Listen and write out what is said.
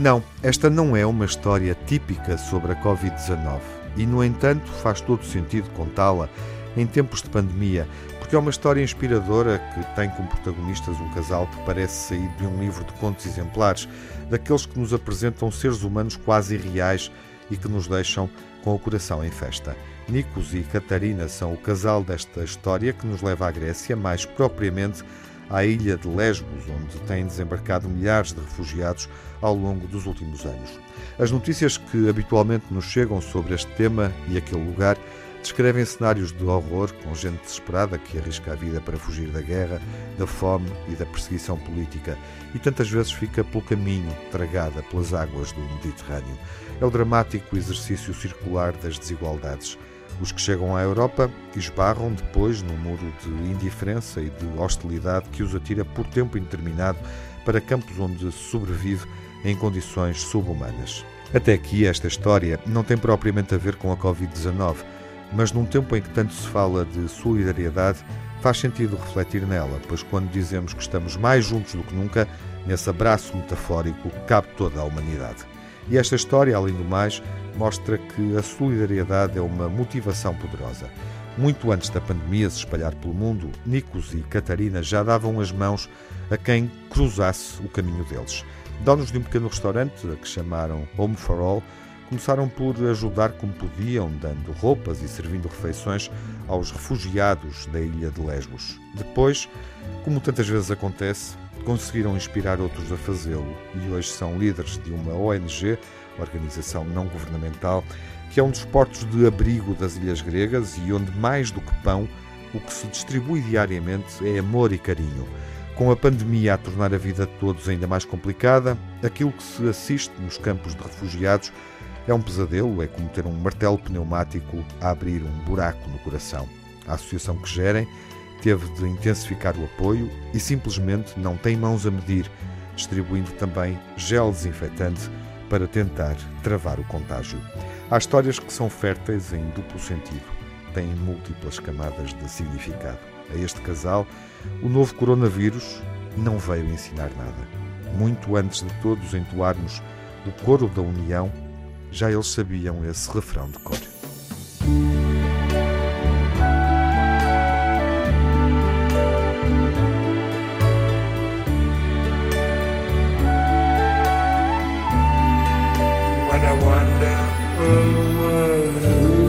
Não, esta não é uma história típica sobre a Covid-19 e, no entanto, faz todo sentido contá-la em tempos de pandemia, porque é uma história inspiradora que tem como protagonistas um casal que parece sair de um livro de contos exemplares, daqueles que nos apresentam seres humanos quase reais e que nos deixam com o coração em festa. Nicos e Catarina são o casal desta história que nos leva à Grécia, mais propriamente à ilha de Lesbos, onde têm desembarcado milhares de refugiados ao longo dos últimos anos. As notícias que habitualmente nos chegam sobre este tema e aquele lugar descrevem cenários de horror com gente desesperada que arrisca a vida para fugir da guerra, da fome e da perseguição política e tantas vezes fica pelo caminho, tragada pelas águas do Mediterrâneo. É o dramático exercício circular das desigualdades. Os que chegam à Europa esbarram depois num muro de indiferença e de hostilidade que os atira por tempo indeterminado para campos onde sobrevive em condições subhumanas. Até aqui, esta história não tem propriamente a ver com a Covid-19, mas num tempo em que tanto se fala de solidariedade, faz sentido refletir nela, pois quando dizemos que estamos mais juntos do que nunca, nesse abraço metafórico cabe toda a humanidade. E esta história, além do mais, mostra que a solidariedade é uma motivação poderosa. Muito antes da pandemia se espalhar pelo mundo, Nikos e Catarina já davam as mãos a quem cruzasse o caminho deles. Donos de um pequeno restaurante, a que chamaram Home for All, começaram por ajudar como podiam, dando roupas e servindo refeições aos refugiados da ilha de Lesbos. Depois, como tantas vezes acontece, conseguiram inspirar outros a fazê-lo e hoje são líderes de uma ONG, organização não governamental, que é um dos portos de abrigo das ilhas gregas e onde, mais do que pão, o que se distribui diariamente é amor e carinho. Com a pandemia a tornar a vida de todos ainda mais complicada, aquilo que se assiste nos campos de refugiados é um pesadelo, é como ter um martelo pneumático a abrir um buraco no coração. A associação que gerem teve de intensificar o apoio e simplesmente não tem mãos a medir, distribuindo também gel desinfetante para tentar travar o contágio. Há histórias que são férteis em duplo sentido, têm múltiplas camadas de significado. A este casal, o novo coronavírus não veio ensinar nada. Muito antes de todos entoarmos o coro da união, já eles sabiam esse refrão de cor. wonderful world.